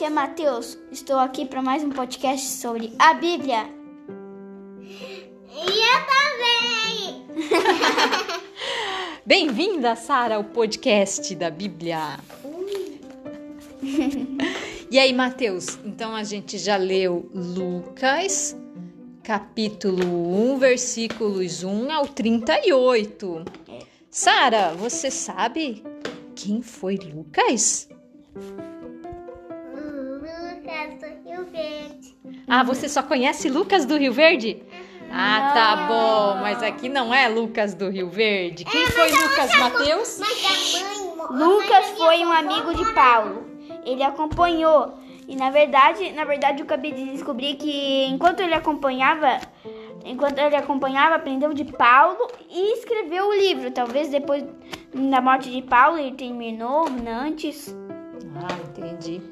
aqui é Matheus. Estou aqui para mais um podcast sobre a Bíblia. E eu também! Bem-vinda, Sara, ao podcast da Bíblia. e aí, Matheus? Então a gente já leu Lucas, capítulo 1, versículos 1 ao 38. Sara, você sabe quem foi Lucas? Ah, você só conhece Lucas do Rio Verde? Ah, tá bom, mas aqui não é Lucas do Rio Verde. Quem foi Lucas, mãe... Lucas foi um amigo de Paulo. Ele acompanhou. E na verdade, na verdade eu acabei de descobrir que enquanto ele acompanhava, enquanto ele acompanhava, aprendeu de Paulo e escreveu o livro. Talvez depois da morte de Paulo ele terminou antes. Ah, entendi.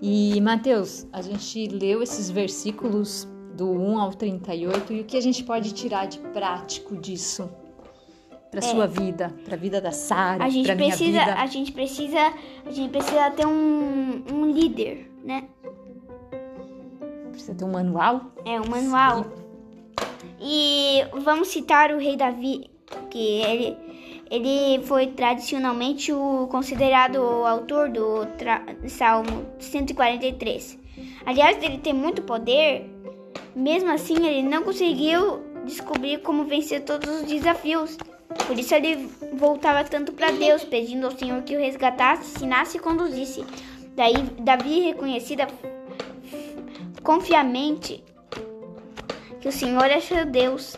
E Mateus, a gente leu esses versículos do 1 ao 38 e o que a gente pode tirar de prático disso para sua vida, para a vida da Sara, para minha precisa, vida? a gente precisa, a gente precisa ter um, um líder, né? Precisa ter um manual? É um manual. E vamos citar o rei Davi, que ele, ele foi tradicionalmente o considerado o autor do Salmo 143. Aliás, ele tem muito poder, mesmo assim ele não conseguiu descobrir como vencer todos os desafios. Por isso ele voltava tanto para Deus, pedindo ao Senhor que o resgatasse, ensinasse e conduzisse. Daí Davi reconhecida confiamente que o Senhor é seu Deus.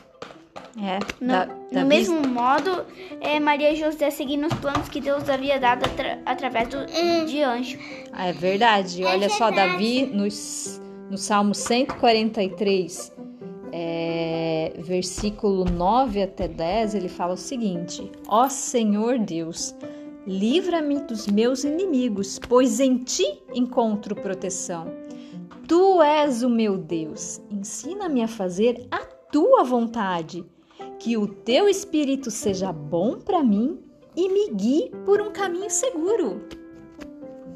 É, No, da- no Davi- mesmo modo, é, Maria José seguindo os planos que Deus havia dado atra- através do, de anjo. Ah, é verdade. Olha só, Davi, nos, no Salmo 143, é, versículo 9 até 10, ele fala o seguinte: Ó Senhor Deus, livra-me dos meus inimigos, pois em ti encontro proteção. Tu és o meu Deus, ensina-me a fazer a tua vontade. Que o teu espírito seja bom para mim e me guie por um caminho seguro.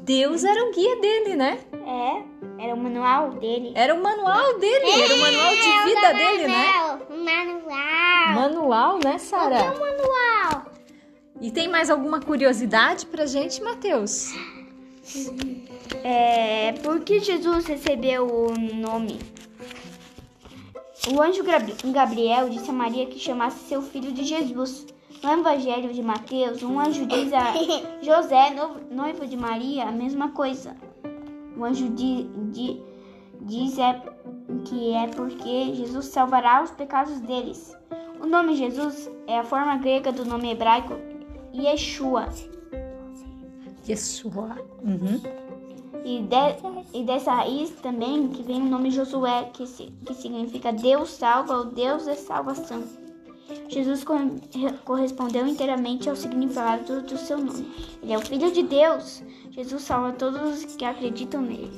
Deus era o guia dele, né? É, era o manual dele. Era o manual dele, era o manual de vida dele, né? Manual. Manual, né, Sara? Manual. E tem mais alguma curiosidade pra gente, Matheus? É, por que Jesus recebeu o nome? O anjo Gabri- Gabriel disse a Maria que chamasse seu filho de Jesus. No Evangelho de Mateus, um anjo diz a José, no- noivo de Maria, a mesma coisa. O anjo di- di- diz é, que é porque Jesus salvará os pecados deles. O nome Jesus é a forma grega do nome hebraico Yeshua. Yeshua. Uhum. E, de- e dessa raiz também que vem o nome Josué, que, se- que significa Deus salva ou Deus é salvação. Jesus cor- correspondeu inteiramente ao significado do seu nome. Ele é o Filho de Deus. Jesus salva todos os que acreditam nele.